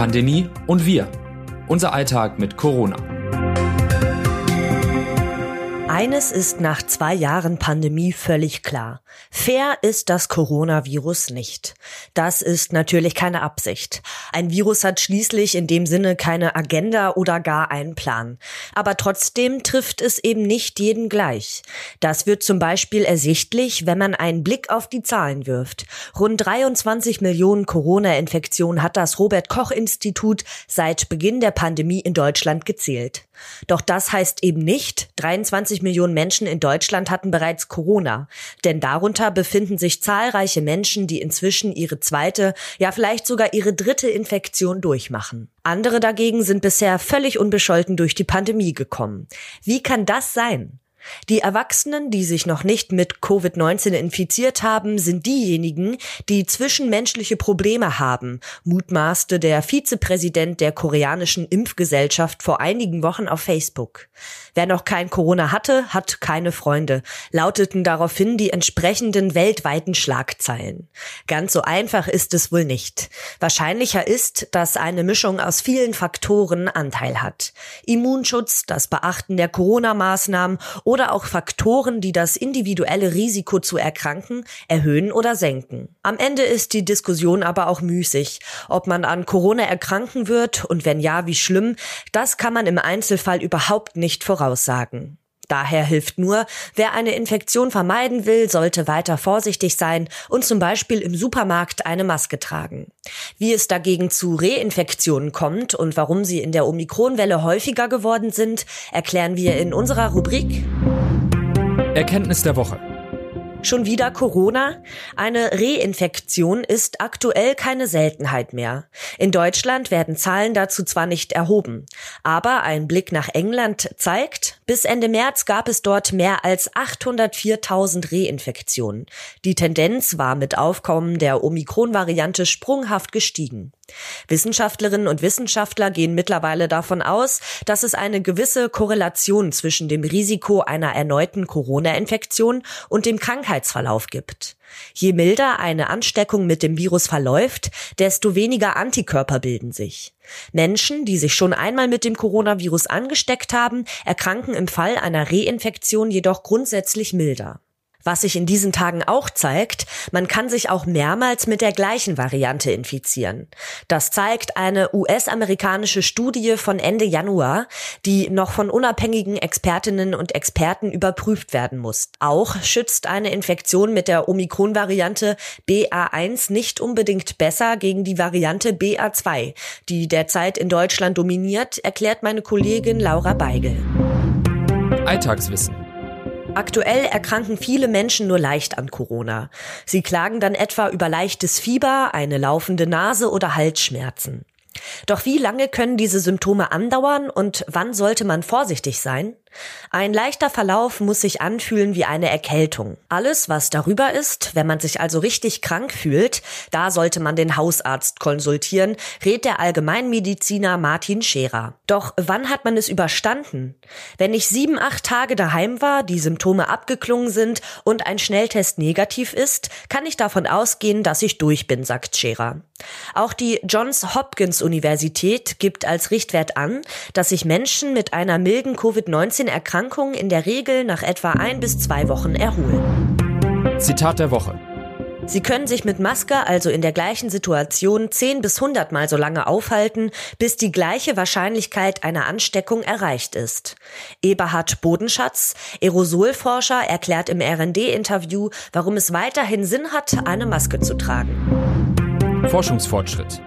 Pandemie und wir. Unser Alltag mit Corona. Eines ist nach zwei Jahren Pandemie völlig klar. Fair ist das Coronavirus nicht. Das ist natürlich keine Absicht. Ein Virus hat schließlich in dem Sinne keine Agenda oder gar einen Plan. Aber trotzdem trifft es eben nicht jeden gleich. Das wird zum Beispiel ersichtlich, wenn man einen Blick auf die Zahlen wirft. Rund 23 Millionen Corona-Infektionen hat das Robert Koch Institut seit Beginn der Pandemie in Deutschland gezählt. Doch das heißt eben nicht, 23 Millionen Menschen in Deutschland hatten bereits Corona. Denn darunter befinden sich zahlreiche Menschen, die inzwischen ihre zweite, ja vielleicht sogar ihre dritte Infektion durchmachen. Andere dagegen sind bisher völlig unbescholten durch die Pandemie gekommen. Wie kann das sein? Die Erwachsenen, die sich noch nicht mit Covid-19 infiziert haben, sind diejenigen, die zwischenmenschliche Probleme haben, mutmaßte der Vizepräsident der koreanischen Impfgesellschaft vor einigen Wochen auf Facebook. Wer noch kein Corona hatte, hat keine Freunde, lauteten daraufhin die entsprechenden weltweiten Schlagzeilen. Ganz so einfach ist es wohl nicht. Wahrscheinlicher ist, dass eine Mischung aus vielen Faktoren Anteil hat. Immunschutz, das Beachten der Corona-Maßnahmen oder auch Faktoren, die das individuelle Risiko zu erkranken erhöhen oder senken. Am Ende ist die Diskussion aber auch müßig. Ob man an Corona erkranken wird und wenn ja, wie schlimm, das kann man im Einzelfall überhaupt nicht voraussagen. Daher hilft nur, wer eine Infektion vermeiden will, sollte weiter vorsichtig sein und zum Beispiel im Supermarkt eine Maske tragen. Wie es dagegen zu Reinfektionen kommt und warum sie in der Omikronwelle häufiger geworden sind, erklären wir in unserer Rubrik Erkenntnis der Woche. Schon wieder Corona? Eine Reinfektion ist aktuell keine Seltenheit mehr. In Deutschland werden Zahlen dazu zwar nicht erhoben, aber ein Blick nach England zeigt, bis Ende März gab es dort mehr als 804.000 Reinfektionen. Die Tendenz war mit Aufkommen der Omikron-Variante sprunghaft gestiegen. Wissenschaftlerinnen und Wissenschaftler gehen mittlerweile davon aus, dass es eine gewisse Korrelation zwischen dem Risiko einer erneuten Corona-Infektion und dem Krankheitsverlauf gibt. Je milder eine Ansteckung mit dem Virus verläuft, desto weniger Antikörper bilden sich. Menschen, die sich schon einmal mit dem Coronavirus angesteckt haben, erkranken im Fall einer Reinfektion jedoch grundsätzlich milder. Was sich in diesen Tagen auch zeigt, man kann sich auch mehrmals mit der gleichen Variante infizieren. Das zeigt eine US-amerikanische Studie von Ende Januar, die noch von unabhängigen Expertinnen und Experten überprüft werden muss. Auch schützt eine Infektion mit der Omikron-Variante BA1 nicht unbedingt besser gegen die Variante BA2, die derzeit in Deutschland dominiert, erklärt meine Kollegin Laura Beigel. Alltagswissen. Aktuell erkranken viele Menschen nur leicht an Corona. Sie klagen dann etwa über leichtes Fieber, eine laufende Nase oder Halsschmerzen. Doch wie lange können diese Symptome andauern und wann sollte man vorsichtig sein? Ein leichter Verlauf muss sich anfühlen wie eine Erkältung. Alles, was darüber ist, wenn man sich also richtig krank fühlt, da sollte man den Hausarzt konsultieren, rät der Allgemeinmediziner Martin Scherer. Doch wann hat man es überstanden? Wenn ich sieben, acht Tage daheim war, die Symptome abgeklungen sind und ein Schnelltest negativ ist, kann ich davon ausgehen, dass ich durch bin, sagt Scherer. Auch die Johns Hopkins Universität gibt als Richtwert an, dass sich Menschen mit einer milden Covid-19 Erkrankungen in der Regel nach etwa ein bis zwei Wochen erholen. Zitat der Woche. Sie können sich mit Maske also in der gleichen Situation 10 bis 100 Mal so lange aufhalten, bis die gleiche Wahrscheinlichkeit einer Ansteckung erreicht ist. Eberhard Bodenschatz, Aerosolforscher, erklärt im RD-Interview, warum es weiterhin Sinn hat, eine Maske zu tragen. Forschungsfortschritt.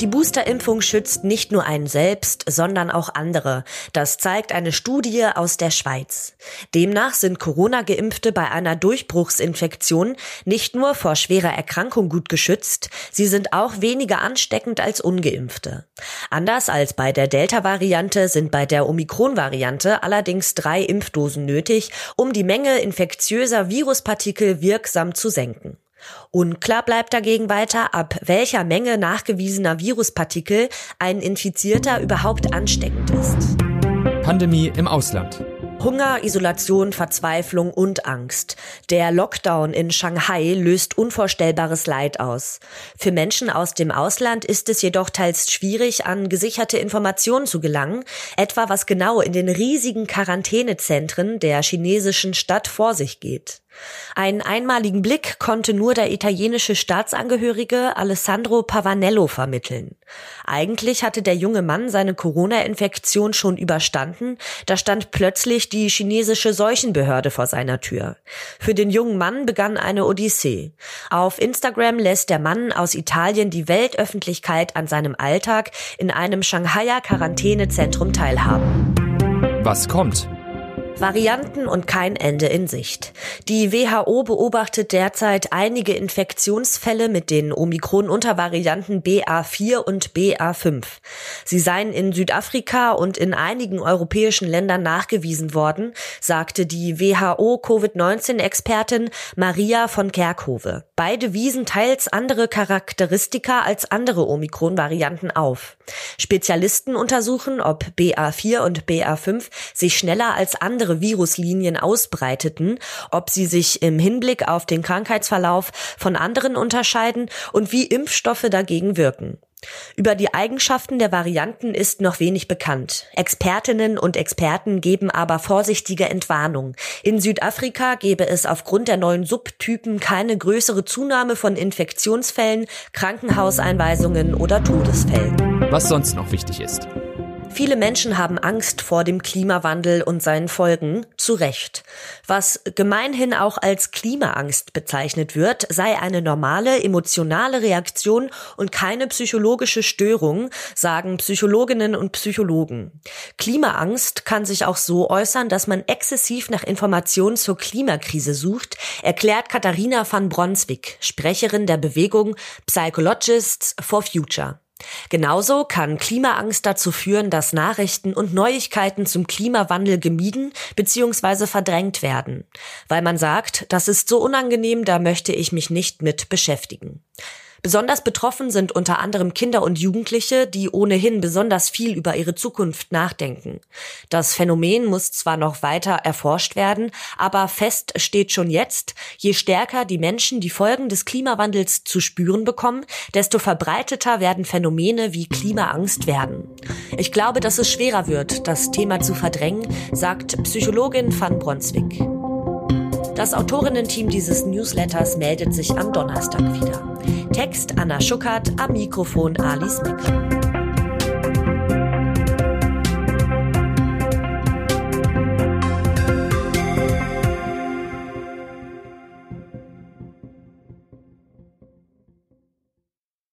Die Boosterimpfung schützt nicht nur einen selbst, sondern auch andere. Das zeigt eine Studie aus der Schweiz. Demnach sind Corona-Geimpfte bei einer Durchbruchsinfektion nicht nur vor schwerer Erkrankung gut geschützt, sie sind auch weniger ansteckend als ungeimpfte. Anders als bei der Delta-Variante sind bei der Omikron-Variante allerdings drei Impfdosen nötig, um die Menge infektiöser Viruspartikel wirksam zu senken. Unklar bleibt dagegen weiter, ab welcher Menge nachgewiesener Viruspartikel ein Infizierter überhaupt ansteckend ist. Pandemie im Ausland. Hunger, Isolation, Verzweiflung und Angst. Der Lockdown in Shanghai löst unvorstellbares Leid aus. Für Menschen aus dem Ausland ist es jedoch teils schwierig, an gesicherte Informationen zu gelangen, etwa was genau in den riesigen Quarantänezentren der chinesischen Stadt vor sich geht. Einen einmaligen Blick konnte nur der italienische Staatsangehörige Alessandro Pavanello vermitteln. Eigentlich hatte der junge Mann seine Corona-Infektion schon überstanden, da stand plötzlich die chinesische Seuchenbehörde vor seiner Tür. Für den jungen Mann begann eine Odyssee. Auf Instagram lässt der Mann aus Italien die Weltöffentlichkeit an seinem Alltag in einem Shanghaier Quarantänezentrum teilhaben. Was kommt? Varianten und kein Ende in Sicht. Die WHO beobachtet derzeit einige Infektionsfälle mit den Omikron-Untervarianten BA4 und BA5. Sie seien in Südafrika und in einigen europäischen Ländern nachgewiesen worden, sagte die WHO-Covid-19-Expertin Maria von Kerkhove. Beide wiesen teils andere Charakteristika als andere Omikron-Varianten auf. Spezialisten untersuchen, ob BA4 und BA5 sich schneller als andere andere Viruslinien ausbreiteten, ob sie sich im Hinblick auf den Krankheitsverlauf von anderen unterscheiden und wie Impfstoffe dagegen wirken. Über die Eigenschaften der Varianten ist noch wenig bekannt. Expertinnen und Experten geben aber vorsichtige Entwarnung. In Südafrika gebe es aufgrund der neuen Subtypen keine größere Zunahme von Infektionsfällen, Krankenhauseinweisungen oder Todesfällen. Was sonst noch wichtig ist. Viele Menschen haben Angst vor dem Klimawandel und seinen Folgen, zu Recht. Was gemeinhin auch als Klimaangst bezeichnet wird, sei eine normale emotionale Reaktion und keine psychologische Störung, sagen Psychologinnen und Psychologen. Klimaangst kann sich auch so äußern, dass man exzessiv nach Informationen zur Klimakrise sucht, erklärt Katharina van Bronswijk, Sprecherin der Bewegung Psychologists for Future. Genauso kann Klimaangst dazu führen, dass Nachrichten und Neuigkeiten zum Klimawandel gemieden bzw. verdrängt werden, weil man sagt, das ist so unangenehm, da möchte ich mich nicht mit beschäftigen. Besonders betroffen sind unter anderem Kinder und Jugendliche, die ohnehin besonders viel über ihre Zukunft nachdenken. Das Phänomen muss zwar noch weiter erforscht werden, aber fest steht schon jetzt, je stärker die Menschen die Folgen des Klimawandels zu spüren bekommen, desto verbreiteter werden Phänomene wie Klimaangst werden. Ich glaube, dass es schwerer wird, das Thema zu verdrängen, sagt Psychologin van Bronswijk. Das Autorinnen-Team dieses Newsletters meldet sich am Donnerstag wieder. Text Anna Schuckert, am Mikrofon Alice Meck.